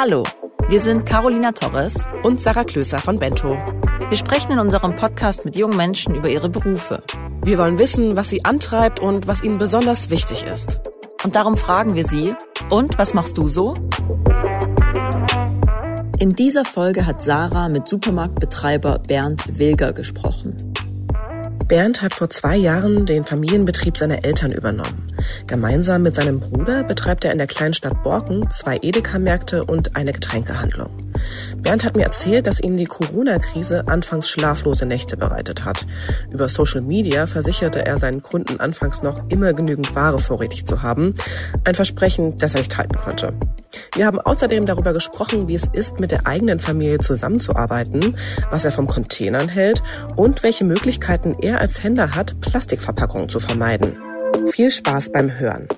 Hallo, wir sind Carolina Torres und Sarah Klöser von Bento. Wir sprechen in unserem Podcast mit jungen Menschen über ihre Berufe. Wir wollen wissen, was sie antreibt und was ihnen besonders wichtig ist. Und darum fragen wir sie, und was machst du so? In dieser Folge hat Sarah mit Supermarktbetreiber Bernd Wilger gesprochen. Bernd hat vor zwei Jahren den Familienbetrieb seiner Eltern übernommen. Gemeinsam mit seinem Bruder betreibt er in der kleinen Stadt Borken zwei Edeka-Märkte und eine Getränkehandlung. Bernd hat mir erzählt, dass ihm die Corona-Krise anfangs schlaflose Nächte bereitet hat. Über Social Media versicherte er seinen Kunden anfangs noch immer genügend Ware vorrätig zu haben. Ein Versprechen, das er nicht halten konnte. Wir haben außerdem darüber gesprochen, wie es ist, mit der eigenen Familie zusammenzuarbeiten, was er vom Containern hält und welche Möglichkeiten er als Händler hat, Plastikverpackungen zu vermeiden. Viel Spaß beim Hören.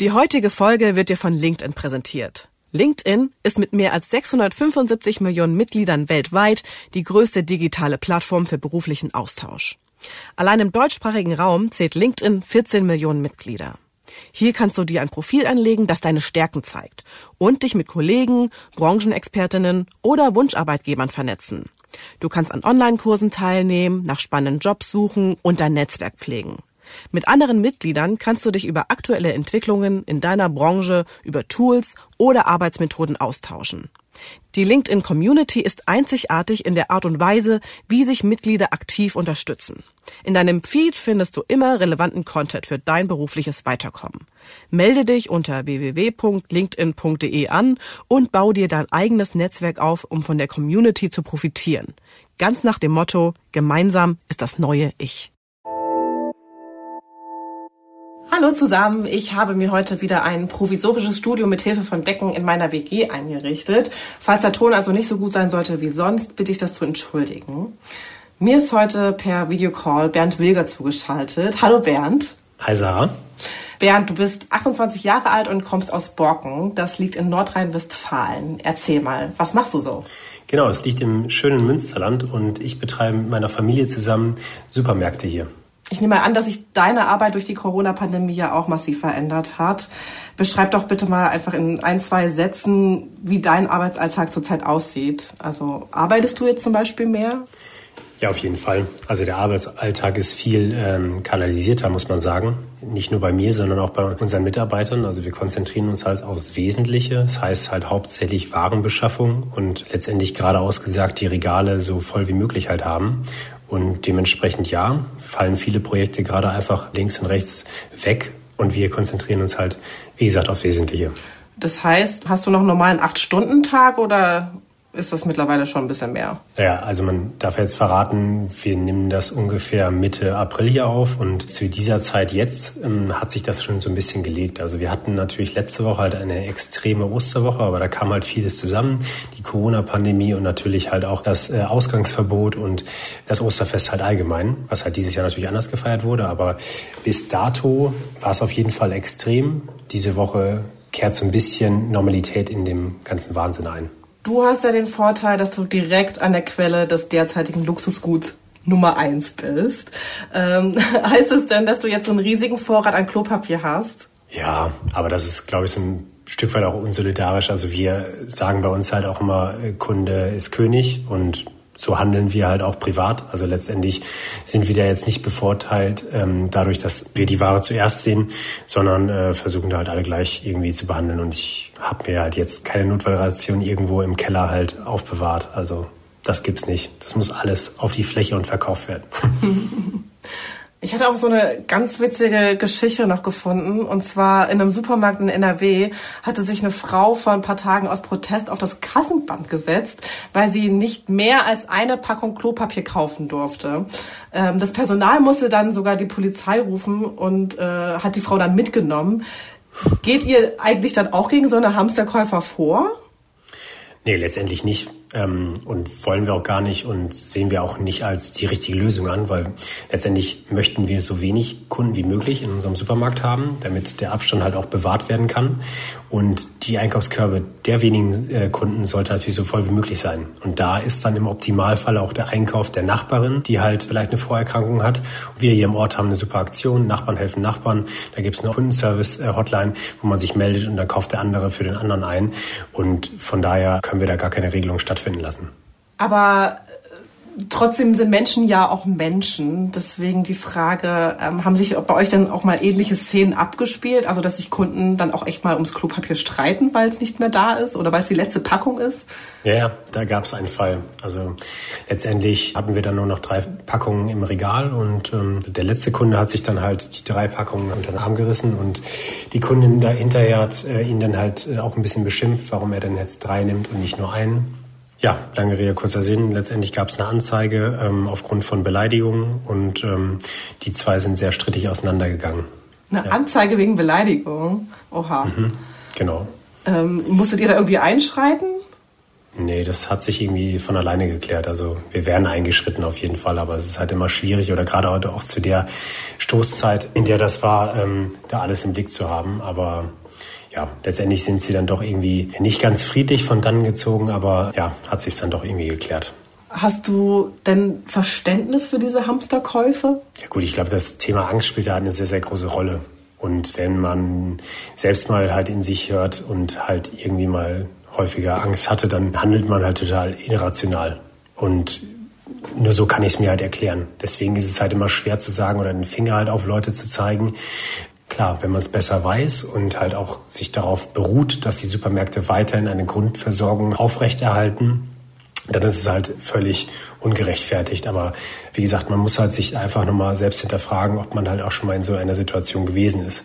Die heutige Folge wird dir von LinkedIn präsentiert. LinkedIn ist mit mehr als 675 Millionen Mitgliedern weltweit die größte digitale Plattform für beruflichen Austausch. Allein im deutschsprachigen Raum zählt LinkedIn 14 Millionen Mitglieder. Hier kannst du dir ein Profil anlegen, das deine Stärken zeigt und dich mit Kollegen, Branchenexpertinnen oder Wunscharbeitgebern vernetzen. Du kannst an Online-Kursen teilnehmen, nach spannenden Jobs suchen und dein Netzwerk pflegen. Mit anderen Mitgliedern kannst du dich über aktuelle Entwicklungen in deiner Branche, über Tools oder Arbeitsmethoden austauschen. Die LinkedIn Community ist einzigartig in der Art und Weise, wie sich Mitglieder aktiv unterstützen. In deinem Feed findest du immer relevanten Content für dein berufliches Weiterkommen. Melde dich unter www.linkedin.de an und bau dir dein eigenes Netzwerk auf, um von der Community zu profitieren. Ganz nach dem Motto, gemeinsam ist das neue Ich. Hallo zusammen, ich habe mir heute wieder ein provisorisches Studio mit Hilfe von Decken in meiner WG eingerichtet. Falls der Ton also nicht so gut sein sollte wie sonst, bitte ich das zu entschuldigen. Mir ist heute per Videocall Bernd Wilger zugeschaltet. Hallo Bernd. Hi Sarah. Bernd, du bist 28 Jahre alt und kommst aus Borken. Das liegt in Nordrhein-Westfalen. Erzähl mal, was machst du so? Genau, es liegt im schönen Münsterland und ich betreibe mit meiner Familie zusammen Supermärkte hier. Ich nehme an, dass sich deine Arbeit durch die Corona-Pandemie ja auch massiv verändert hat. Beschreib doch bitte mal einfach in ein, zwei Sätzen, wie dein Arbeitsalltag zurzeit aussieht. Also arbeitest du jetzt zum Beispiel mehr? Ja, auf jeden Fall. Also der Arbeitsalltag ist viel ähm, kanalisierter, muss man sagen. Nicht nur bei mir, sondern auch bei unseren Mitarbeitern. Also wir konzentrieren uns halt aufs Wesentliche. Das heißt halt hauptsächlich Warenbeschaffung und letztendlich gerade ausgesagt die Regale so voll wie möglich halt haben. Und dementsprechend ja, fallen viele Projekte gerade einfach links und rechts weg und wir konzentrieren uns halt, wie gesagt, aufs Wesentliche. Das heißt, hast du noch einen normalen Acht-Stunden-Tag oder ist das mittlerweile schon ein bisschen mehr. Ja, also man darf jetzt verraten, wir nehmen das ungefähr Mitte April hier auf und zu dieser Zeit jetzt ähm, hat sich das schon so ein bisschen gelegt. Also wir hatten natürlich letzte Woche halt eine extreme Osterwoche, aber da kam halt vieles zusammen. Die Corona-Pandemie und natürlich halt auch das äh, Ausgangsverbot und das Osterfest halt allgemein, was halt dieses Jahr natürlich anders gefeiert wurde. Aber bis dato war es auf jeden Fall extrem. Diese Woche kehrt so ein bisschen Normalität in dem ganzen Wahnsinn ein. Du hast ja den Vorteil, dass du direkt an der Quelle des derzeitigen Luxusguts Nummer eins bist. Ähm, heißt es denn, dass du jetzt so einen riesigen Vorrat an Klopapier hast? Ja, aber das ist, glaube ich, so ein Stück weit auch unsolidarisch. Also wir sagen bei uns halt auch immer, äh, Kunde ist König und so handeln wir halt auch privat. Also letztendlich sind wir da jetzt nicht bevorteilt ähm, dadurch, dass wir die Ware zuerst sehen, sondern äh, versuchen da halt alle gleich irgendwie zu behandeln. Und ich habe mir halt jetzt keine Notfallration irgendwo im Keller halt aufbewahrt. Also das gibt's nicht. Das muss alles auf die Fläche und verkauft werden. Ich hatte auch so eine ganz witzige Geschichte noch gefunden. Und zwar in einem Supermarkt in NRW hatte sich eine Frau vor ein paar Tagen aus Protest auf das Kassenband gesetzt, weil sie nicht mehr als eine Packung Klopapier kaufen durfte. Ähm, das Personal musste dann sogar die Polizei rufen und äh, hat die Frau dann mitgenommen. Geht ihr eigentlich dann auch gegen so eine Hamsterkäufer vor? Nee, letztendlich nicht ähm, und wollen wir auch gar nicht und sehen wir auch nicht als die richtige Lösung an, weil letztendlich möchten wir so wenig Kunden wie möglich in unserem Supermarkt haben, damit der Abstand halt auch bewahrt werden kann. Und die Einkaufskörbe der wenigen äh, Kunden sollte natürlich so voll wie möglich sein. Und da ist dann im Optimalfall auch der Einkauf der Nachbarin, die halt vielleicht eine Vorerkrankung hat. Wir hier im Ort haben eine super Aktion, Nachbarn helfen Nachbarn. Da gibt es eine Kundenservice-Hotline, wo man sich meldet und dann kauft der andere für den anderen ein. Und von daher können wir da gar keine Regelung stattfinden lassen. Aber trotzdem sind Menschen ja auch Menschen. Deswegen die Frage, ähm, haben sich bei euch dann auch mal ähnliche Szenen abgespielt? Also, dass sich Kunden dann auch echt mal ums Klopapier streiten, weil es nicht mehr da ist oder weil es die letzte Packung ist? Ja, da gab es einen Fall. Also letztendlich hatten wir dann nur noch drei Packungen im Regal und ähm, der letzte Kunde hat sich dann halt die drei Packungen unter den Arm gerissen und die Kundin da hinterher hat äh, ihn dann halt auch ein bisschen beschimpft, warum er denn jetzt drei nimmt und nicht nur einen. Ja, lange Rede, kurzer Sinn. Letztendlich gab es eine Anzeige ähm, aufgrund von Beleidigungen und ähm, die zwei sind sehr strittig auseinandergegangen. Eine ja. Anzeige wegen Beleidigung? Oha. Mhm, genau. Ähm, musstet ihr da irgendwie einschreiten? Nee, das hat sich irgendwie von alleine geklärt. Also wir wären eingeschritten auf jeden Fall, aber es ist halt immer schwierig oder gerade heute auch zu der Stoßzeit, in der das war, ähm, da alles im Blick zu haben. Aber ja, letztendlich sind sie dann doch irgendwie nicht ganz friedlich von dann gezogen, aber ja, hat sich dann doch irgendwie geklärt. Hast du denn Verständnis für diese Hamsterkäufe? Ja gut, ich glaube, das Thema Angst spielt da eine sehr, sehr große Rolle. Und wenn man selbst mal halt in sich hört und halt irgendwie mal häufiger Angst hatte, dann handelt man halt total irrational. Und nur so kann ich es mir halt erklären. Deswegen ist es halt immer schwer zu sagen oder den Finger halt auf Leute zu zeigen, Klar, wenn man es besser weiß und halt auch sich darauf beruht, dass die Supermärkte weiterhin eine Grundversorgung aufrechterhalten, dann ist es halt völlig ungerechtfertigt. Aber wie gesagt, man muss halt sich einfach nochmal selbst hinterfragen, ob man halt auch schon mal in so einer Situation gewesen ist.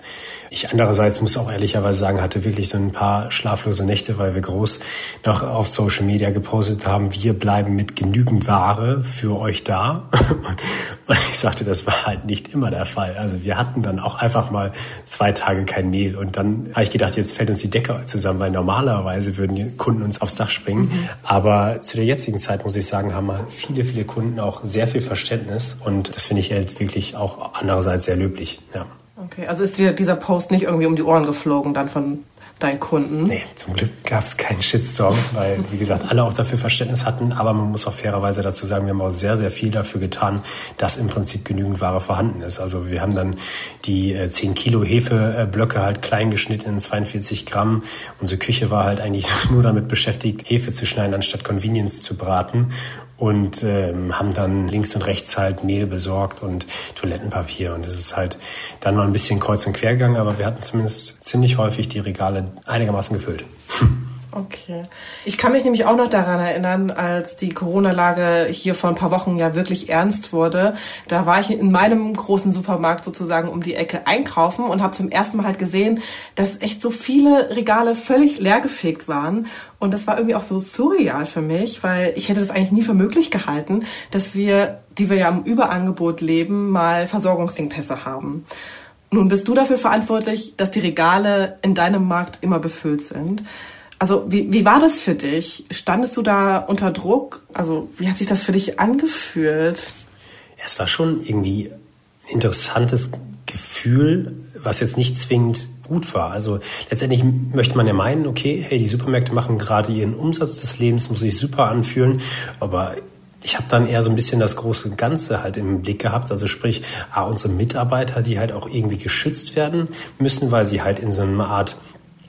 Ich andererseits muss auch ehrlicherweise sagen, hatte wirklich so ein paar schlaflose Nächte, weil wir groß noch auf Social Media gepostet haben, wir bleiben mit genügend Ware für euch da. Und ich sagte, das war halt nicht immer der Fall. Also wir hatten dann auch einfach mal zwei Tage kein Mehl. Und dann habe ich gedacht, jetzt fällt uns die Decke zusammen, weil normalerweise würden die Kunden uns aufs Dach springen. Mhm. Aber zu der jetzigen Zeit, muss ich sagen, haben wir viele, viele Kunden auch sehr viel Verständnis. Und das finde ich halt wirklich auch andererseits sehr löblich. Ja. Okay, also ist dir dieser Post nicht irgendwie um die Ohren geflogen dann von deinen Kunden? Nee, zum Glück gab es keinen Shitstorm, weil, wie gesagt, alle auch dafür Verständnis hatten. Aber man muss auch fairerweise dazu sagen, wir haben auch sehr, sehr viel dafür getan, dass im Prinzip genügend Ware vorhanden ist. Also wir haben dann die äh, 10 Kilo Hefeblöcke halt klein geschnitten in 42 Gramm. Unsere Küche war halt eigentlich nur damit beschäftigt, Hefe zu schneiden, anstatt Convenience zu braten und ähm, haben dann links und rechts halt Mehl besorgt und Toilettenpapier. Und es ist halt dann mal ein bisschen kreuz und quer gegangen, aber wir hatten zumindest ziemlich häufig die Regale einigermaßen gefüllt. Okay. Ich kann mich nämlich auch noch daran erinnern, als die Corona-Lage hier vor ein paar Wochen ja wirklich ernst wurde. Da war ich in meinem großen Supermarkt sozusagen um die Ecke einkaufen und habe zum ersten Mal halt gesehen, dass echt so viele Regale völlig leergefegt waren. Und das war irgendwie auch so surreal für mich, weil ich hätte das eigentlich nie für möglich gehalten, dass wir, die wir ja im Überangebot leben, mal Versorgungsengpässe haben. Nun bist du dafür verantwortlich, dass die Regale in deinem Markt immer befüllt sind. Also wie, wie war das für dich? Standest du da unter Druck? Also wie hat sich das für dich angefühlt? Es war schon irgendwie ein interessantes Gefühl, was jetzt nicht zwingend gut war. Also letztendlich möchte man ja meinen, okay, hey, die Supermärkte machen gerade ihren Umsatz des Lebens, muss sich super anfühlen, aber ich habe dann eher so ein bisschen das große Ganze halt im Blick gehabt. Also sprich, ah, unsere Mitarbeiter, die halt auch irgendwie geschützt werden müssen, weil sie halt in so einer Art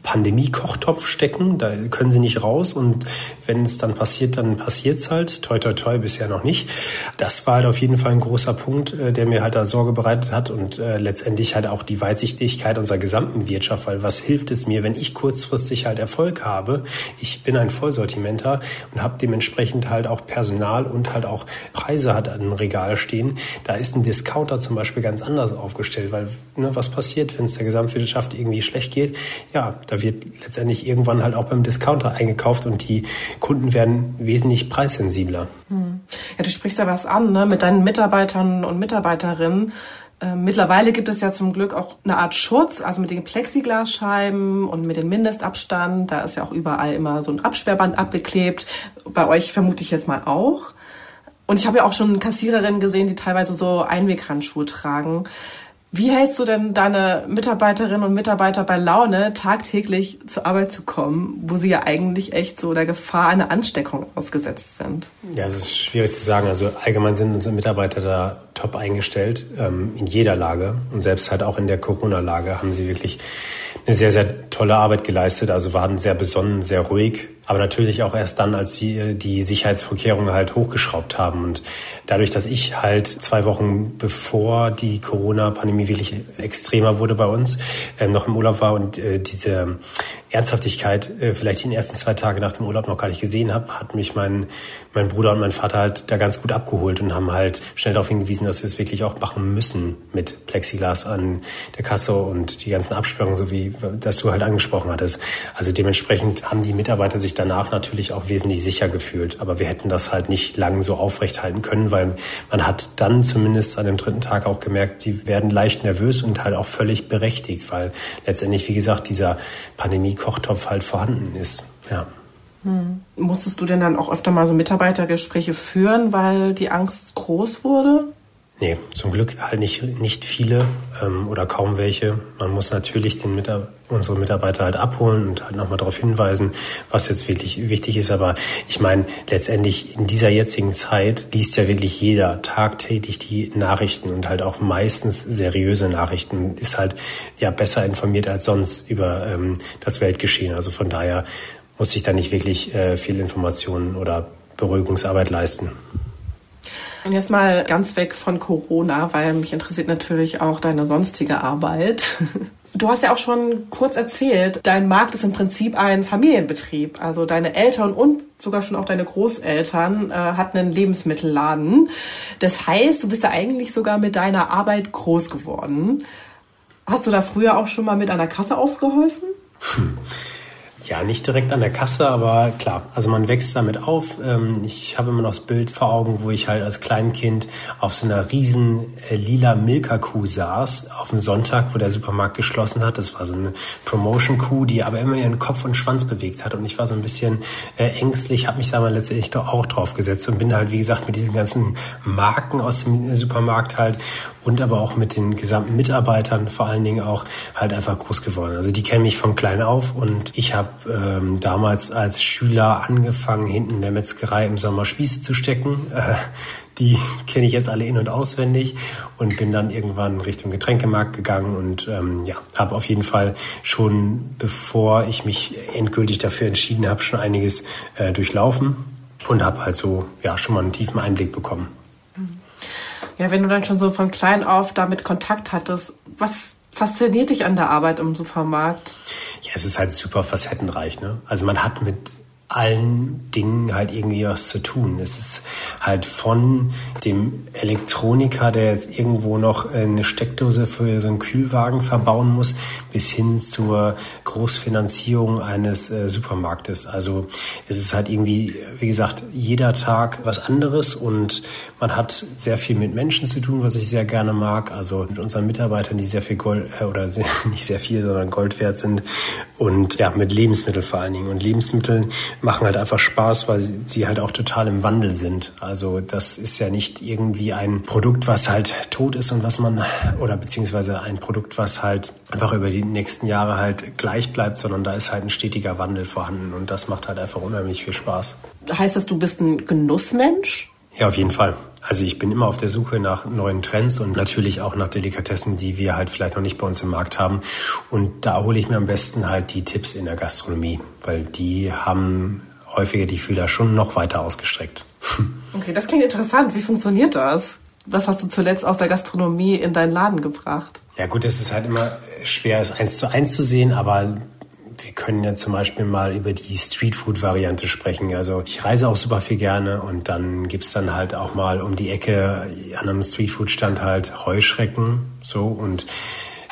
Pandemie-Kochtopf stecken. Da können sie nicht raus. Und wenn es dann passiert, dann passiert es halt. Toi, toi, toi, bisher noch nicht. Das war halt auf jeden Fall ein großer Punkt, äh, der mir halt da Sorge bereitet hat. Und äh, letztendlich halt auch die Weitsichtigkeit unserer gesamten Wirtschaft. Weil was hilft es mir, wenn ich kurzfristig halt Erfolg habe? Ich bin ein Vollsortimenter und habe dementsprechend halt auch Personal und halt auch Preise hat an Regal stehen. Da ist ein Discounter zum Beispiel ganz anders aufgestellt. Weil ne, was passiert, wenn es der Gesamtwirtschaft irgendwie schlecht geht? Ja, da wird letztendlich irgendwann halt auch beim Discounter eingekauft und die Kunden werden wesentlich preissensibler. Hm. Ja, du sprichst da was an, ne? Mit deinen Mitarbeitern und Mitarbeiterinnen. Ähm, mittlerweile gibt es ja zum Glück auch eine Art Schutz, also mit den Plexiglasscheiben und mit dem Mindestabstand. Da ist ja auch überall immer so ein Absperrband abgeklebt. Bei euch vermute ich jetzt mal auch. Und ich habe ja auch schon Kassiererinnen gesehen, die teilweise so Einweghandschuhe tragen. Wie hältst du denn deine Mitarbeiterinnen und Mitarbeiter bei Laune, tagtäglich zur Arbeit zu kommen, wo sie ja eigentlich echt so der Gefahr einer Ansteckung ausgesetzt sind? Ja, es ist schwierig zu sagen. Also allgemein sind unsere Mitarbeiter da top eingestellt, ähm, in jeder Lage. Und selbst halt auch in der Corona-Lage haben sie wirklich eine sehr, sehr tolle Arbeit geleistet. Also waren sehr besonnen, sehr ruhig, aber natürlich auch erst dann, als wir die Sicherheitsvorkehrungen halt hochgeschraubt haben. Und dadurch, dass ich halt zwei Wochen bevor die Corona-Pandemie wirklich extremer wurde bei uns, äh, noch im Urlaub war und äh, diese Ernsthaftigkeit äh, vielleicht die ersten zwei Tage nach dem Urlaub noch gar nicht gesehen habe, hat mich mein, mein Bruder und mein Vater halt da ganz gut abgeholt und haben halt schnell darauf hingewiesen, dass wir es wirklich auch machen müssen mit Plexiglas an der Kasse und die ganzen Absperrungen, so wie das du halt angesprochen hattest. Also dementsprechend haben die Mitarbeiter sich danach natürlich auch wesentlich sicher gefühlt. Aber wir hätten das halt nicht lang so aufrechthalten können, weil man hat dann zumindest an dem dritten Tag auch gemerkt, die werden leicht nervös und halt auch völlig berechtigt, weil letztendlich, wie gesagt, dieser Pandemie-Kochtopf halt vorhanden ist. Ja. Hm. Musstest du denn dann auch öfter mal so Mitarbeitergespräche führen, weil die Angst groß wurde? Nee, zum Glück halt nicht, nicht viele ähm, oder kaum welche. Man muss natürlich den Mitar unsere Mitarbeiter halt abholen und halt nochmal darauf hinweisen, was jetzt wirklich wichtig ist. Aber ich meine, letztendlich in dieser jetzigen Zeit liest ja wirklich jeder tagtäglich die Nachrichten und halt auch meistens seriöse Nachrichten, ist halt ja besser informiert als sonst über ähm, das Weltgeschehen. Also von daher muss ich da nicht wirklich äh, viel Informationen oder Beruhigungsarbeit leisten. Und jetzt mal ganz weg von Corona, weil mich interessiert natürlich auch deine sonstige Arbeit. Du hast ja auch schon kurz erzählt, dein Markt ist im Prinzip ein Familienbetrieb. Also deine Eltern und sogar schon auch deine Großeltern äh, hatten einen Lebensmittelladen. Das heißt, du bist ja eigentlich sogar mit deiner Arbeit groß geworden. Hast du da früher auch schon mal mit einer Kasse ausgeholfen? Hm. Ja, nicht direkt an der Kasse, aber klar, also man wächst damit auf. Ähm, ich habe immer noch das Bild vor Augen, wo ich halt als Kleinkind auf so einer riesen äh, lila Milka-Kuh saß, auf dem Sonntag, wo der Supermarkt geschlossen hat. Das war so eine Promotion-Kuh, die aber immer ihren Kopf und Schwanz bewegt hat. Und ich war so ein bisschen äh, ängstlich, habe mich da mal letztendlich doch auch drauf gesetzt und bin halt, wie gesagt, mit diesen ganzen Marken aus dem Supermarkt halt und aber auch mit den gesamten Mitarbeitern vor allen Dingen auch halt einfach groß geworden. Also die kennen mich von klein auf und ich habe ähm, damals als Schüler angefangen, hinten in der Metzgerei im Sommer Spieße zu stecken. Äh, die kenne ich jetzt alle in- und auswendig und bin dann irgendwann Richtung Getränkemarkt gegangen und ähm, ja, habe auf jeden Fall schon, bevor ich mich endgültig dafür entschieden habe, schon einiges äh, durchlaufen und habe halt so ja schon mal einen tiefen Einblick bekommen. Ja, wenn du dann schon so von klein auf damit Kontakt hattest, was fasziniert dich an der Arbeit im Supermarkt? Ja, es ist halt super facettenreich. Ne? Also man hat mit allen Dingen halt irgendwie was zu tun. Es ist halt von dem Elektroniker, der jetzt irgendwo noch eine Steckdose für so einen Kühlwagen verbauen muss, bis hin zur Großfinanzierung eines äh, Supermarktes. Also es ist halt irgendwie, wie gesagt, jeder Tag was anderes und man hat sehr viel mit Menschen zu tun, was ich sehr gerne mag. Also mit unseren Mitarbeitern, die sehr viel Gold äh, oder sehr, nicht sehr viel, sondern Gold wert sind und ja, mit Lebensmitteln vor allen Dingen. Und Lebensmittel machen halt einfach Spaß, weil sie halt auch total im Wandel sind. Also das ist ja nicht irgendwie ein Produkt, was halt tot ist und was man, oder beziehungsweise ein Produkt, was halt einfach über die nächsten Jahre halt gleich bleibt, sondern da ist halt ein stetiger Wandel vorhanden und das macht halt einfach unheimlich viel Spaß. Heißt das, du bist ein Genussmensch? Ja, auf jeden Fall. Also ich bin immer auf der Suche nach neuen Trends und natürlich auch nach Delikatessen, die wir halt vielleicht noch nicht bei uns im Markt haben. Und da hole ich mir am besten halt die Tipps in der Gastronomie, weil die haben häufiger die Fühler schon noch weiter ausgestreckt. Okay, das klingt interessant. Wie funktioniert das? Was hast du zuletzt aus der Gastronomie in deinen Laden gebracht? Ja gut, es ist halt immer schwer, es eins zu eins zu sehen, aber wir können ja zum Beispiel mal über die Streetfood-Variante sprechen. Also ich reise auch super viel gerne und dann gibt's dann halt auch mal um die Ecke an einem Streetfood-Stand halt Heuschrecken so und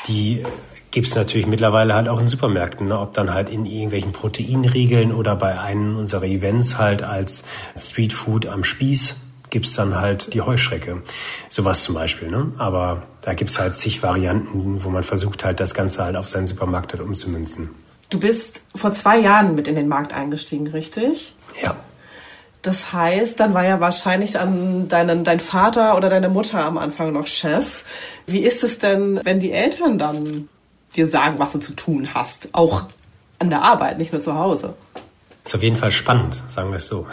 die gibt's natürlich mittlerweile halt auch in Supermärkten, ne? ob dann halt in irgendwelchen Proteinriegeln oder bei einem unserer Events halt als Streetfood am Spieß gibt's dann halt die Heuschrecke. Sowas zum Beispiel. Ne? Aber da gibt's halt zig Varianten, wo man versucht halt das Ganze halt auf seinen Supermarkt halt umzumünzen. Du bist vor zwei Jahren mit in den Markt eingestiegen, richtig? Ja. Das heißt, dann war ja wahrscheinlich dann deinen, dein Vater oder deine Mutter am Anfang noch Chef. Wie ist es denn, wenn die Eltern dann dir sagen, was du zu tun hast? Auch an der Arbeit, nicht nur zu Hause. Ist auf jeden Fall spannend, sagen wir es so.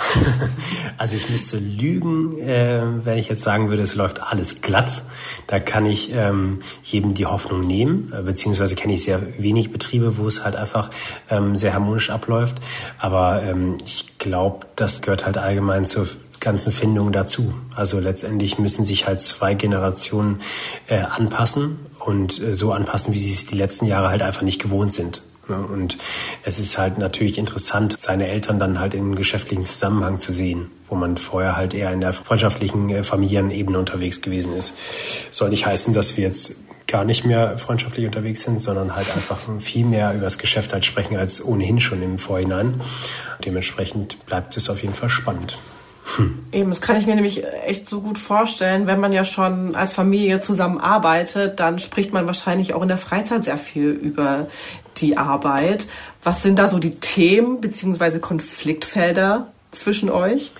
also ich müsste lügen, äh, wenn ich jetzt sagen würde, es läuft alles glatt. Da kann ich ähm, jedem die Hoffnung nehmen, äh, beziehungsweise kenne ich sehr wenig Betriebe, wo es halt einfach ähm, sehr harmonisch abläuft. Aber ähm, ich glaube, das gehört halt allgemein zur ganzen Findung dazu. Also letztendlich müssen sich halt zwei Generationen äh, anpassen und äh, so anpassen, wie sie es die letzten Jahre halt einfach nicht gewohnt sind. Und es ist halt natürlich interessant, seine Eltern dann halt im geschäftlichen Zusammenhang zu sehen, wo man vorher halt eher in der freundschaftlichen äh, Familienebene unterwegs gewesen ist. Soll nicht heißen, dass wir jetzt gar nicht mehr freundschaftlich unterwegs sind, sondern halt einfach viel mehr über das Geschäft halt sprechen als ohnehin schon im Vorhinein. Dementsprechend bleibt es auf jeden Fall spannend. Hm. Eben, das kann ich mir nämlich echt so gut vorstellen. Wenn man ja schon als Familie zusammenarbeitet, dann spricht man wahrscheinlich auch in der Freizeit sehr viel über die Arbeit. Was sind da so die Themen bzw. Konfliktfelder zwischen euch?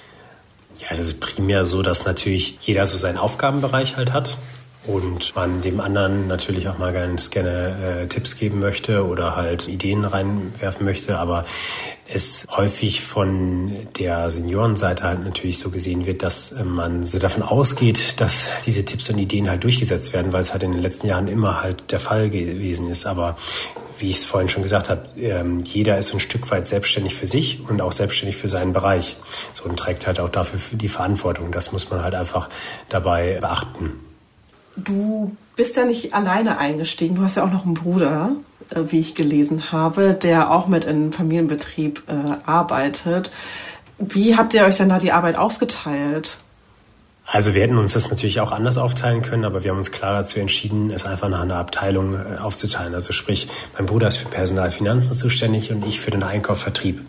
Ja, es ist primär so, dass natürlich jeder so seinen Aufgabenbereich halt hat und man dem anderen natürlich auch mal ganz gerne äh, Tipps geben möchte oder halt Ideen reinwerfen möchte, aber es häufig von der Seniorenseite halt natürlich so gesehen wird, dass äh, man davon ausgeht, dass diese Tipps und Ideen halt durchgesetzt werden, weil es halt in den letzten Jahren immer halt der Fall gewesen ist. Aber wie ich es vorhin schon gesagt habe, ähm, jeder ist ein Stück weit selbstständig für sich und auch selbstständig für seinen Bereich. So und trägt halt auch dafür die Verantwortung. Das muss man halt einfach dabei beachten. Du bist ja nicht alleine eingestiegen. Du hast ja auch noch einen Bruder, äh, wie ich gelesen habe, der auch mit in Familienbetrieb äh, arbeitet. Wie habt ihr euch denn da die Arbeit aufgeteilt? Also wir hätten uns das natürlich auch anders aufteilen können, aber wir haben uns klar dazu entschieden, es einfach nach einer Abteilung äh, aufzuteilen. Also sprich, mein Bruder ist für Personalfinanzen zuständig und ich für den Einkauf, Vertrieb.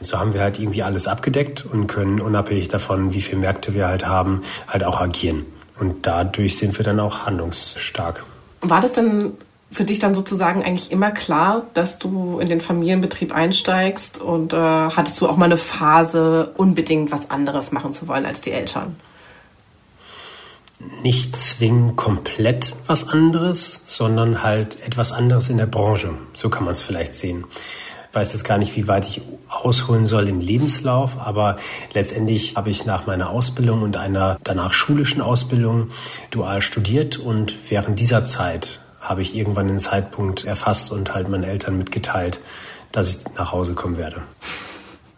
So haben wir halt irgendwie alles abgedeckt und können unabhängig davon, wie viele Märkte wir halt haben, halt auch agieren. Und dadurch sind wir dann auch handlungsstark. War das denn für dich dann sozusagen eigentlich immer klar, dass du in den Familienbetrieb einsteigst und äh, hattest du auch mal eine Phase, unbedingt was anderes machen zu wollen als die Eltern? Nicht zwingend komplett was anderes, sondern halt etwas anderes in der Branche. So kann man es vielleicht sehen weiß jetzt gar nicht, wie weit ich ausholen soll im Lebenslauf, aber letztendlich habe ich nach meiner Ausbildung und einer danach schulischen Ausbildung dual studiert und während dieser Zeit habe ich irgendwann den Zeitpunkt erfasst und halt meinen Eltern mitgeteilt, dass ich nach Hause kommen werde.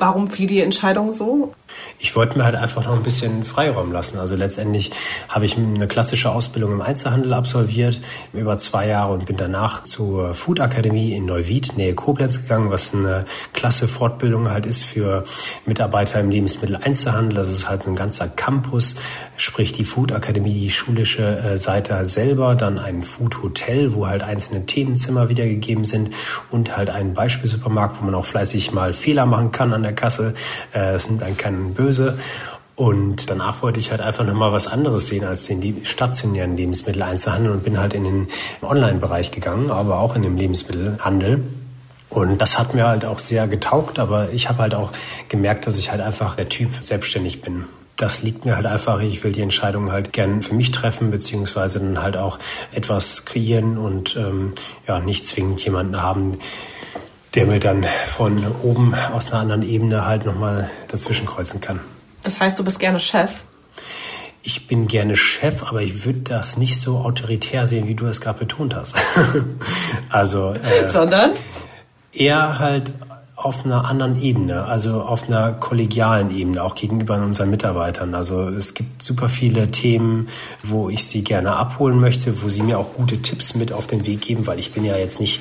Warum fiel die Entscheidung so? Ich wollte mir halt einfach noch ein bisschen Freiraum lassen. Also letztendlich habe ich eine klassische Ausbildung im Einzelhandel absolviert, über zwei Jahre und bin danach zur Food Akademie in Neuwied, Nähe Koblenz gegangen, was eine klasse Fortbildung halt ist für Mitarbeiter im Lebensmitteleinzelhandel. Das ist halt ein ganzer Campus, sprich die Food Akademie, die schulische äh, Seite selber, dann ein Food Hotel, wo halt einzelne Themenzimmer wiedergegeben sind und halt ein Beispielsupermarkt, wo man auch fleißig mal Fehler machen kann an der Kasse. Äh, es nimmt einen keinen böse. Und danach wollte ich halt einfach nochmal was anderes sehen als den stationären Lebensmitteleinzelhandel und bin halt in den Online-Bereich gegangen, aber auch in den Lebensmittelhandel. Und das hat mir halt auch sehr getaugt, aber ich habe halt auch gemerkt, dass ich halt einfach der Typ selbstständig bin. Das liegt mir halt einfach, ich will die Entscheidung halt gern für mich treffen, beziehungsweise dann halt auch etwas kreieren und ähm, ja, nicht zwingend jemanden haben, der mir dann von oben aus einer anderen Ebene halt nochmal dazwischen kreuzen kann. Das heißt, du bist gerne Chef? Ich bin gerne Chef, aber ich würde das nicht so autoritär sehen, wie du es gerade betont hast. also. Äh, Sondern? Eher halt auf einer anderen Ebene, also auf einer kollegialen Ebene, auch gegenüber unseren Mitarbeitern. Also es gibt super viele Themen, wo ich sie gerne abholen möchte, wo sie mir auch gute Tipps mit auf den Weg geben, weil ich bin ja jetzt nicht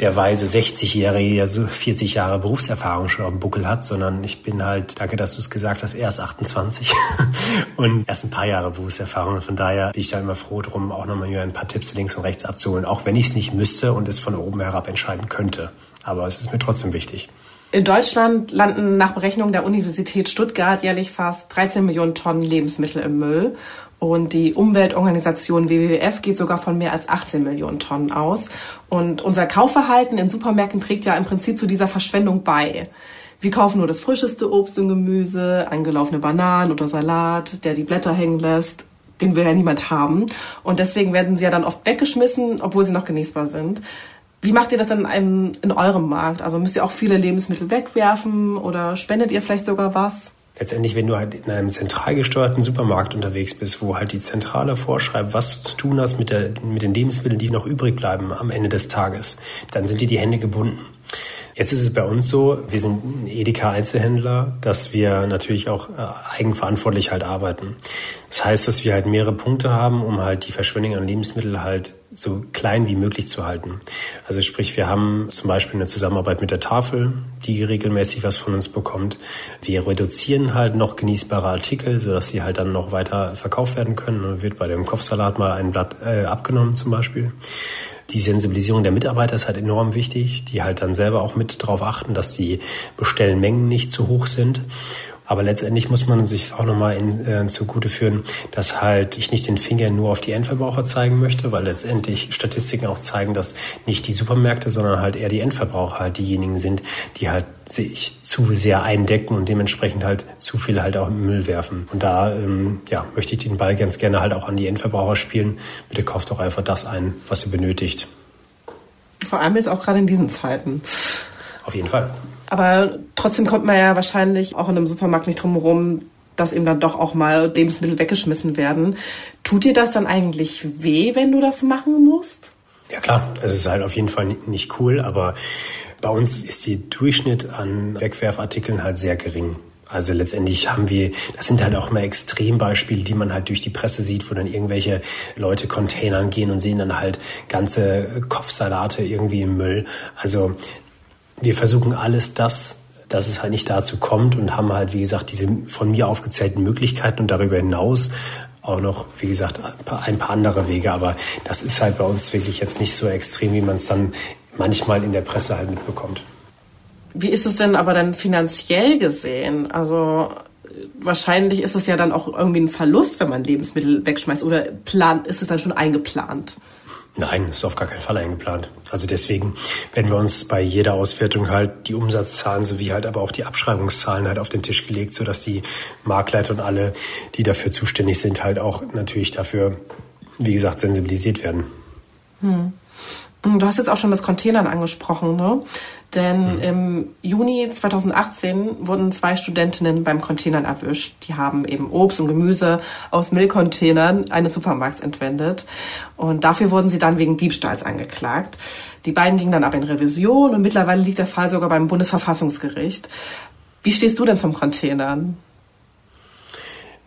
der weise 60-Jährige, der so 40 Jahre Berufserfahrung schon auf dem Buckel hat, sondern ich bin halt, danke, dass du es gesagt hast, erst 28 und erst ein paar Jahre Berufserfahrung. Von daher bin ich da immer froh drum, auch nochmal mir ein paar Tipps links und rechts abzuholen, auch wenn ich es nicht müsste und es von oben herab entscheiden könnte aber es ist mir trotzdem wichtig. In Deutschland landen nach Berechnung der Universität Stuttgart jährlich fast 13 Millionen Tonnen Lebensmittel im Müll. Und die Umweltorganisation WWF geht sogar von mehr als 18 Millionen Tonnen aus. Und unser Kaufverhalten in Supermärkten trägt ja im Prinzip zu dieser Verschwendung bei. Wir kaufen nur das frischeste Obst und Gemüse, angelaufene Bananen oder Salat, der die Blätter hängen lässt. Den will ja niemand haben. Und deswegen werden sie ja dann oft weggeschmissen, obwohl sie noch genießbar sind. Wie macht ihr das dann in, in eurem Markt? Also müsst ihr auch viele Lebensmittel wegwerfen oder spendet ihr vielleicht sogar was? letztendlich, wenn du halt in einem zentral gesteuerten Supermarkt unterwegs bist, wo halt die Zentrale vorschreibt, was du zu tun hast mit, der, mit den Lebensmitteln, die noch übrig bleiben am Ende des Tages, dann sind dir die Hände gebunden. Jetzt ist es bei uns so, wir sind ein Edeka-Einzelhändler, dass wir natürlich auch äh, eigenverantwortlich halt arbeiten. Das heißt, dass wir halt mehrere Punkte haben, um halt die Verschwendung an Lebensmitteln halt so klein wie möglich zu halten. Also sprich, wir haben zum Beispiel eine Zusammenarbeit mit der Tafel, die regelmäßig was von uns bekommt. Wir reduzieren halt noch genießbare Artikel, sodass sie halt dann noch weiter verkauft werden können. Und wird bei dem Kopfsalat mal ein Blatt äh, abgenommen zum Beispiel. Die Sensibilisierung der Mitarbeiter ist halt enorm wichtig, die halt dann selber auch mit darauf achten, dass die Bestellmengen nicht zu hoch sind. Aber letztendlich muss man sich auch nochmal in, äh, zugute führen, dass halt ich nicht den Finger nur auf die Endverbraucher zeigen möchte, weil letztendlich Statistiken auch zeigen, dass nicht die Supermärkte, sondern halt eher die Endverbraucher halt diejenigen sind, die halt sich zu sehr eindecken und dementsprechend halt zu viel halt auch im Müll werfen. Und da ähm, ja, möchte ich den Ball ganz gerne halt auch an die Endverbraucher spielen. Bitte kauft doch einfach das ein, was ihr benötigt. Vor allem jetzt auch gerade in diesen Zeiten. Auf jeden Fall. Aber trotzdem kommt man ja wahrscheinlich auch in einem Supermarkt nicht drum herum, dass eben dann doch auch mal Lebensmittel weggeschmissen werden. Tut dir das dann eigentlich weh, wenn du das machen musst? Ja klar, es ist halt auf jeden Fall nicht cool, aber bei uns ist die Durchschnitt an Wegwerfartikeln halt sehr gering. Also letztendlich haben wir, das sind halt auch immer Extrembeispiele, die man halt durch die Presse sieht, wo dann irgendwelche Leute Containern gehen und sehen dann halt ganze Kopfsalate irgendwie im Müll. Also wir versuchen alles das, dass es halt nicht dazu kommt und haben halt, wie gesagt, diese von mir aufgezählten Möglichkeiten und darüber hinaus auch noch, wie gesagt, ein paar, ein paar andere Wege. Aber das ist halt bei uns wirklich jetzt nicht so extrem, wie man es dann manchmal in der Presse halt mitbekommt. Wie ist es denn aber dann finanziell gesehen? Also wahrscheinlich ist es ja dann auch irgendwie ein Verlust, wenn man Lebensmittel wegschmeißt oder plant, ist es dann schon eingeplant? Nein, ist auf gar keinen Fall eingeplant. Also deswegen werden wir uns bei jeder Auswertung halt die Umsatzzahlen sowie halt aber auch die Abschreibungszahlen halt auf den Tisch gelegt, sodass die Marktleiter und alle, die dafür zuständig sind, halt auch natürlich dafür, wie gesagt, sensibilisiert werden. Hm. Du hast jetzt auch schon das Containern angesprochen, ne? Denn mhm. im Juni 2018 wurden zwei Studentinnen beim Containern erwischt. Die haben eben Obst und Gemüse aus Müllcontainern eines Supermarkts entwendet. Und dafür wurden sie dann wegen Diebstahls angeklagt. Die beiden gingen dann aber in Revision und mittlerweile liegt der Fall sogar beim Bundesverfassungsgericht. Wie stehst du denn zum Containern?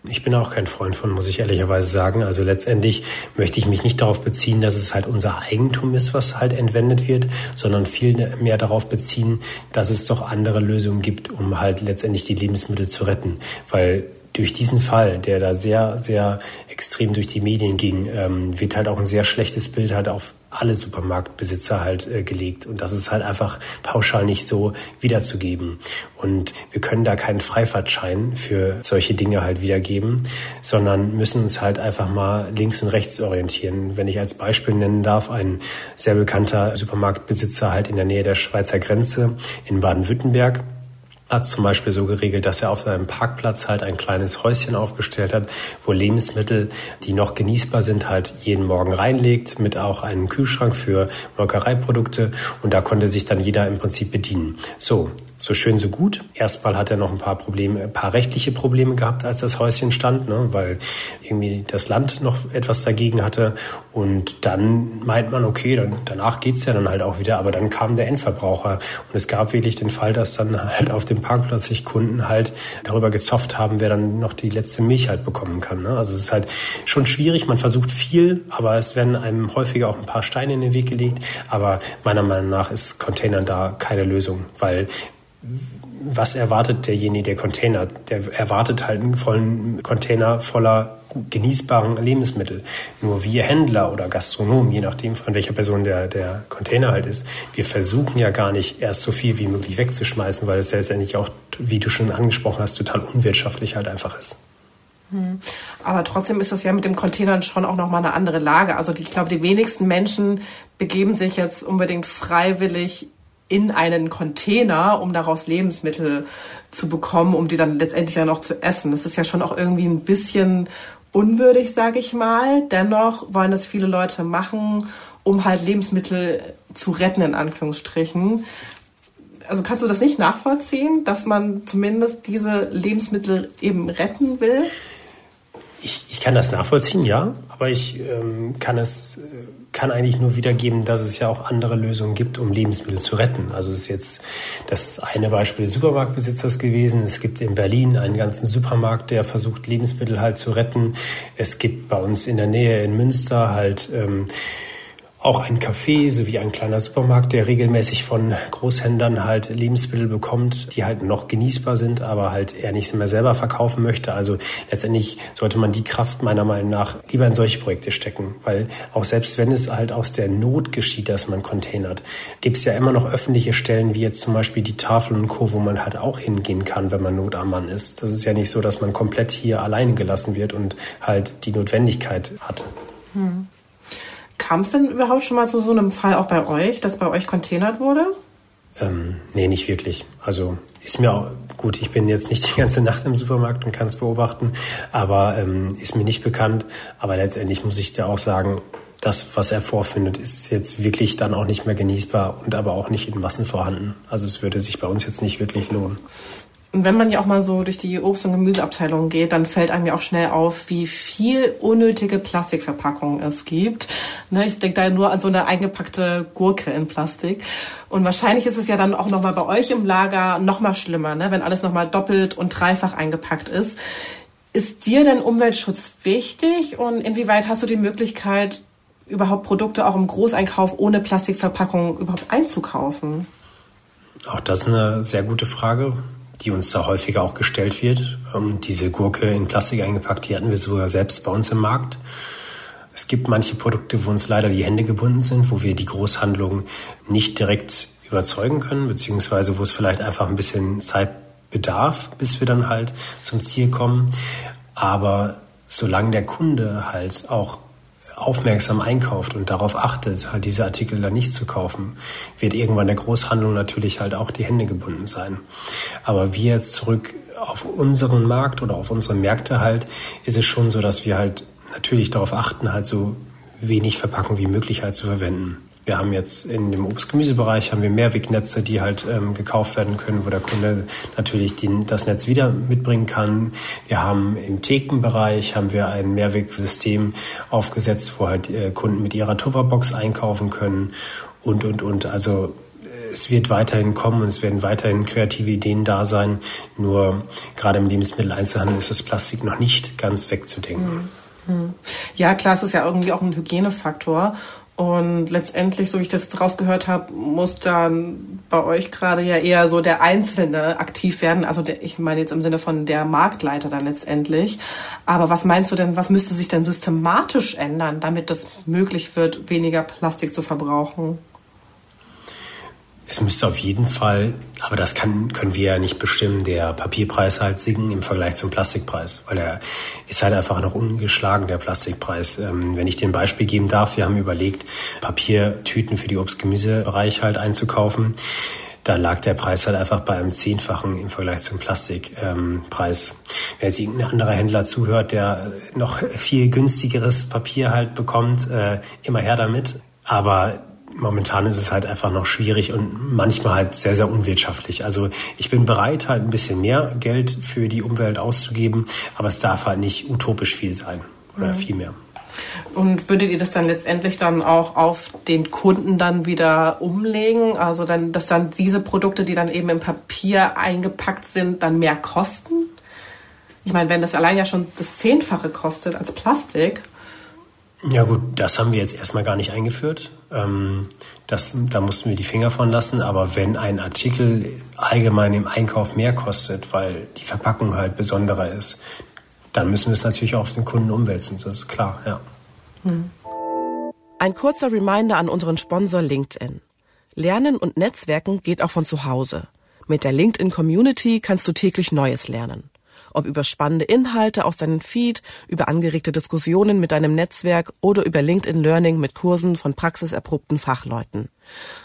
Ich bin auch kein Freund von, muss ich ehrlicherweise sagen. Also letztendlich möchte ich mich nicht darauf beziehen, dass es halt unser Eigentum ist, was halt entwendet wird, sondern viel mehr darauf beziehen, dass es doch andere Lösungen gibt, um halt letztendlich die Lebensmittel zu retten. Weil durch diesen Fall, der da sehr, sehr extrem durch die Medien ging, ähm, wird halt auch ein sehr schlechtes Bild halt auf alle Supermarktbesitzer halt äh, gelegt. Und das ist halt einfach pauschal nicht so wiederzugeben. Und wir können da keinen Freifahrtschein für solche Dinge halt wiedergeben, sondern müssen uns halt einfach mal links und rechts orientieren. Wenn ich als Beispiel nennen darf, ein sehr bekannter Supermarktbesitzer halt in der Nähe der Schweizer Grenze in Baden-Württemberg, hat es zum Beispiel so geregelt, dass er auf seinem Parkplatz halt ein kleines Häuschen aufgestellt hat, wo Lebensmittel, die noch genießbar sind, halt jeden Morgen reinlegt, mit auch einem Kühlschrank für Molkereiprodukte und da konnte sich dann jeder im Prinzip bedienen. So, so schön, so gut. Erstmal hat er noch ein paar Probleme, ein paar rechtliche Probleme gehabt, als das Häuschen stand, ne, weil irgendwie das Land noch etwas dagegen hatte. Und dann meint man, okay, dann, danach geht's ja dann halt auch wieder. Aber dann kam der Endverbraucher. Und es gab wirklich den Fall, dass dann halt auf dem Parkplatz sich Kunden halt darüber gezofft haben, wer dann noch die letzte Milch halt bekommen kann. Ne? Also es ist halt schon schwierig. Man versucht viel, aber es werden einem häufiger auch ein paar Steine in den Weg gelegt. Aber meiner Meinung nach ist Containern da keine Lösung, weil was erwartet derjenige, der Container? Der erwartet halt einen vollen Container voller genießbaren Lebensmittel. Nur wir Händler oder Gastronomen, je nachdem von welcher Person der, der Container halt ist, wir versuchen ja gar nicht erst so viel wie möglich wegzuschmeißen, weil es ja letztendlich auch, wie du schon angesprochen hast, total unwirtschaftlich halt einfach ist. Hm. Aber trotzdem ist das ja mit dem Containern schon auch nochmal eine andere Lage. Also ich glaube, die wenigsten Menschen begeben sich jetzt unbedingt freiwillig in einen Container, um daraus Lebensmittel zu bekommen, um die dann letztendlich dann auch zu essen. Das ist ja schon auch irgendwie ein bisschen unwürdig, sage ich mal. Dennoch wollen das viele Leute machen, um halt Lebensmittel zu retten, in Anführungsstrichen. Also kannst du das nicht nachvollziehen, dass man zumindest diese Lebensmittel eben retten will? Ich, ich kann das nachvollziehen, ja, aber ich ähm, kann es äh, kann eigentlich nur wiedergeben, dass es ja auch andere Lösungen gibt, um Lebensmittel zu retten. Also es ist jetzt das eine Beispiel des Supermarktbesitzers gewesen. Es gibt in Berlin einen ganzen Supermarkt, der versucht Lebensmittel halt zu retten. Es gibt bei uns in der Nähe in Münster halt ähm, auch ein Café sowie ein kleiner Supermarkt, der regelmäßig von Großhändlern halt Lebensmittel bekommt, die halt noch genießbar sind, aber halt er nicht mehr selber verkaufen möchte. Also letztendlich sollte man die Kraft meiner Meinung nach lieber in solche Projekte stecken, weil auch selbst wenn es halt aus der Not geschieht, dass man containert, gibt es ja immer noch öffentliche Stellen, wie jetzt zum Beispiel die Tafel und Co., wo man halt auch hingehen kann, wenn man Not Mann ist. Das ist ja nicht so, dass man komplett hier alleine gelassen wird und halt die Notwendigkeit hat. Hm. Kam es denn überhaupt schon mal zu so einem Fall auch bei euch, dass bei euch containert wurde? Ähm, nee, nicht wirklich. Also ist mir auch, gut, ich bin jetzt nicht die ganze Nacht im Supermarkt und kann es beobachten, aber ähm, ist mir nicht bekannt. Aber letztendlich muss ich dir auch sagen, das, was er vorfindet, ist jetzt wirklich dann auch nicht mehr genießbar und aber auch nicht in Massen vorhanden. Also es würde sich bei uns jetzt nicht wirklich lohnen. Und wenn man ja auch mal so durch die Obst- und Gemüseabteilung geht, dann fällt einem ja auch schnell auf, wie viel unnötige Plastikverpackungen es gibt. Ne, ich denke da nur an so eine eingepackte Gurke in Plastik. Und wahrscheinlich ist es ja dann auch nochmal bei euch im Lager nochmal schlimmer, ne, wenn alles nochmal doppelt und dreifach eingepackt ist. Ist dir denn Umweltschutz wichtig und inwieweit hast du die Möglichkeit, überhaupt Produkte auch im Großeinkauf ohne Plastikverpackung überhaupt einzukaufen? Auch das ist eine sehr gute Frage die uns da häufiger auch gestellt wird. Ähm, diese Gurke in Plastik eingepackt, die hatten wir sogar selbst bei uns im Markt. Es gibt manche Produkte, wo uns leider die Hände gebunden sind, wo wir die Großhandlung nicht direkt überzeugen können, beziehungsweise wo es vielleicht einfach ein bisschen Zeit bedarf, bis wir dann halt zum Ziel kommen. Aber solange der Kunde halt auch aufmerksam einkauft und darauf achtet, halt diese Artikel dann nicht zu kaufen, wird irgendwann der Großhandlung natürlich halt auch die Hände gebunden sein. Aber wir jetzt zurück auf unseren Markt oder auf unsere Märkte halt, ist es schon so, dass wir halt natürlich darauf achten, halt so wenig Verpackung wie möglich halt zu verwenden. Wir haben jetzt in dem Obst-Gemüsebereich haben wir Mehrwegnetze, die halt ähm, gekauft werden können, wo der Kunde natürlich den, das Netz wieder mitbringen kann. Wir haben im Thekenbereich haben wir ein Mehrwegsystem aufgesetzt, wo halt äh, Kunden mit ihrer Tupperbox einkaufen können und und und. Also es wird weiterhin kommen und es werden weiterhin kreative Ideen da sein. Nur gerade im Lebensmitteleinzelhandel ist das Plastik noch nicht ganz wegzudenken. Hm. Ja, klar, es ist ja irgendwie auch ein Hygienefaktor. Und letztendlich, so wie ich das jetzt rausgehört habe, muss dann bei euch gerade ja eher so der Einzelne aktiv werden. Also der, ich meine jetzt im Sinne von der Marktleiter dann letztendlich. Aber was meinst du denn, was müsste sich denn systematisch ändern, damit es möglich wird, weniger Plastik zu verbrauchen? Es müsste auf jeden Fall, aber das kann, können wir ja nicht bestimmen, der Papierpreis halt sinken im Vergleich zum Plastikpreis, weil er ist halt einfach noch ungeschlagen, der Plastikpreis. Ähm, wenn ich dir ein Beispiel geben darf, wir haben überlegt, Papiertüten für die Obst-Gemüse-Bereich halt einzukaufen. Da lag der Preis halt einfach bei einem Zehnfachen im Vergleich zum Plastikpreis. Ähm, Wenn jetzt irgendein anderer Händler zuhört, der noch viel günstigeres Papier halt bekommt, äh, immer her damit. Aber momentan ist es halt einfach noch schwierig und manchmal halt sehr, sehr unwirtschaftlich. Also ich bin bereit, halt ein bisschen mehr Geld für die Umwelt auszugeben, aber es darf halt nicht utopisch viel sein oder mhm. viel mehr. Und würdet ihr das dann letztendlich dann auch auf den Kunden dann wieder umlegen? Also dann, dass dann diese Produkte, die dann eben im Papier eingepackt sind, dann mehr kosten? Ich meine, wenn das allein ja schon das Zehnfache kostet als Plastik, ja gut, das haben wir jetzt erstmal gar nicht eingeführt. Ähm, das, da mussten wir die Finger von lassen. Aber wenn ein Artikel allgemein im Einkauf mehr kostet, weil die Verpackung halt besonderer ist, dann müssen wir es natürlich auch auf den Kunden umwälzen. Das ist klar, ja. Hm. Ein kurzer Reminder an unseren Sponsor LinkedIn. Lernen und Netzwerken geht auch von zu Hause. Mit der LinkedIn Community kannst du täglich Neues lernen. Ob über spannende Inhalte aus deinem Feed, über angeregte Diskussionen mit deinem Netzwerk oder über LinkedIn Learning mit Kursen von praxiserprobten Fachleuten.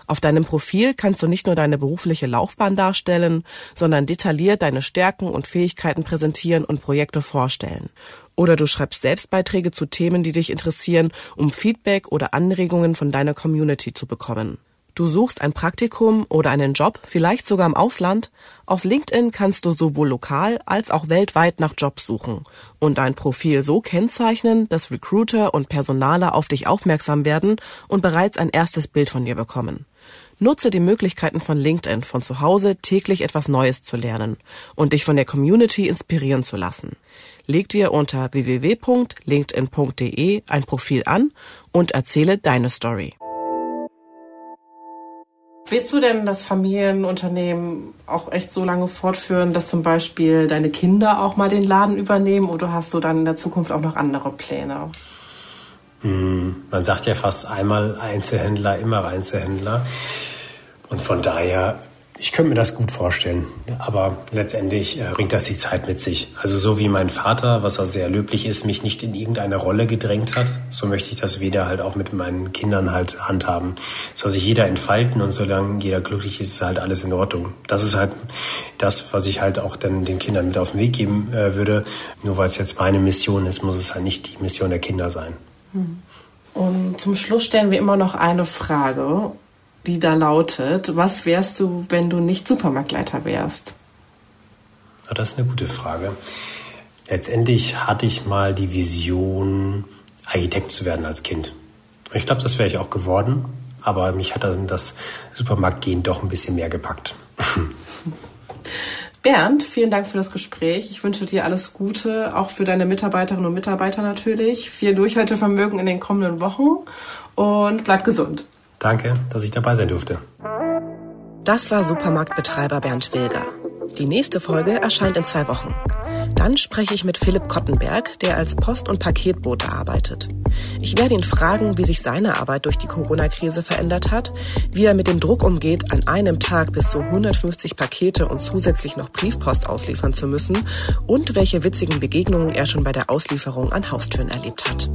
Auf deinem Profil kannst du nicht nur deine berufliche Laufbahn darstellen, sondern detailliert deine Stärken und Fähigkeiten präsentieren und Projekte vorstellen. Oder du schreibst Selbstbeiträge zu Themen, die dich interessieren, um Feedback oder Anregungen von deiner Community zu bekommen. Du suchst ein Praktikum oder einen Job, vielleicht sogar im Ausland. Auf LinkedIn kannst du sowohl lokal als auch weltweit nach Jobs suchen und dein Profil so kennzeichnen, dass Recruiter und Personaler auf dich aufmerksam werden und bereits ein erstes Bild von dir bekommen. Nutze die Möglichkeiten von LinkedIn, von zu Hause täglich etwas Neues zu lernen und dich von der Community inspirieren zu lassen. Leg dir unter www.linkedin.de ein Profil an und erzähle deine Story. Willst du denn das Familienunternehmen auch echt so lange fortführen, dass zum Beispiel deine Kinder auch mal den Laden übernehmen oder hast du dann in der Zukunft auch noch andere Pläne? Hm, man sagt ja fast einmal Einzelhändler, immer Einzelhändler. Und von daher ich könnte mir das gut vorstellen, aber letztendlich äh, bringt das die Zeit mit sich. Also so wie mein Vater, was er sehr löblich ist, mich nicht in irgendeine Rolle gedrängt hat, so möchte ich das weder halt auch mit meinen Kindern halt handhaben. Soll sich jeder entfalten und solange jeder glücklich ist, ist halt alles in Ordnung. Das ist halt das, was ich halt auch dann den Kindern mit auf den Weg geben äh, würde. Nur weil es jetzt meine Mission ist, muss es halt nicht die Mission der Kinder sein. Hm. Und zum Schluss stellen wir immer noch eine Frage die da lautet, was wärst du, wenn du nicht Supermarktleiter wärst? Das ist eine gute Frage. Letztendlich hatte ich mal die Vision, Architekt zu werden als Kind. Ich glaube, das wäre ich auch geworden, aber mich hat dann das Supermarktgehen doch ein bisschen mehr gepackt. Bernd, vielen Dank für das Gespräch. Ich wünsche dir alles Gute, auch für deine Mitarbeiterinnen und Mitarbeiter natürlich. Viel Durchhaltevermögen in den kommenden Wochen und bleib gesund. Danke, dass ich dabei sein durfte. Das war Supermarktbetreiber Bernd Wilger. Die nächste Folge erscheint in zwei Wochen. Dann spreche ich mit Philipp Kottenberg, der als Post- und Paketbote arbeitet. Ich werde ihn fragen, wie sich seine Arbeit durch die Corona-Krise verändert hat, wie er mit dem Druck umgeht, an einem Tag bis zu 150 Pakete und zusätzlich noch Briefpost ausliefern zu müssen und welche witzigen Begegnungen er schon bei der Auslieferung an Haustüren erlebt hat.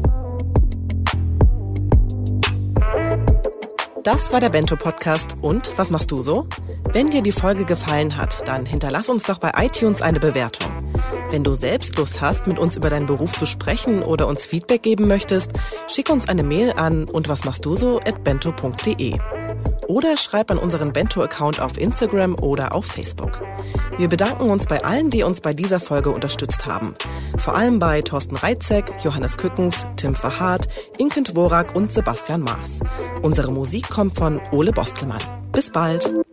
Das war der Bento Podcast. Und was machst du so? Wenn dir die Folge gefallen hat, dann hinterlass uns doch bei iTunes eine Bewertung. Wenn du selbst Lust hast, mit uns über deinen Beruf zu sprechen oder uns Feedback geben möchtest, schick uns eine Mail an und was machst du so at bento.de oder schreib an unseren Bento-Account auf Instagram oder auf Facebook. Wir bedanken uns bei allen, die uns bei dieser Folge unterstützt haben. Vor allem bei Thorsten Reitzek, Johannes Kückens, Tim Verhardt, Inkent Worak und Sebastian Maas. Unsere Musik kommt von Ole Bostelmann. Bis bald!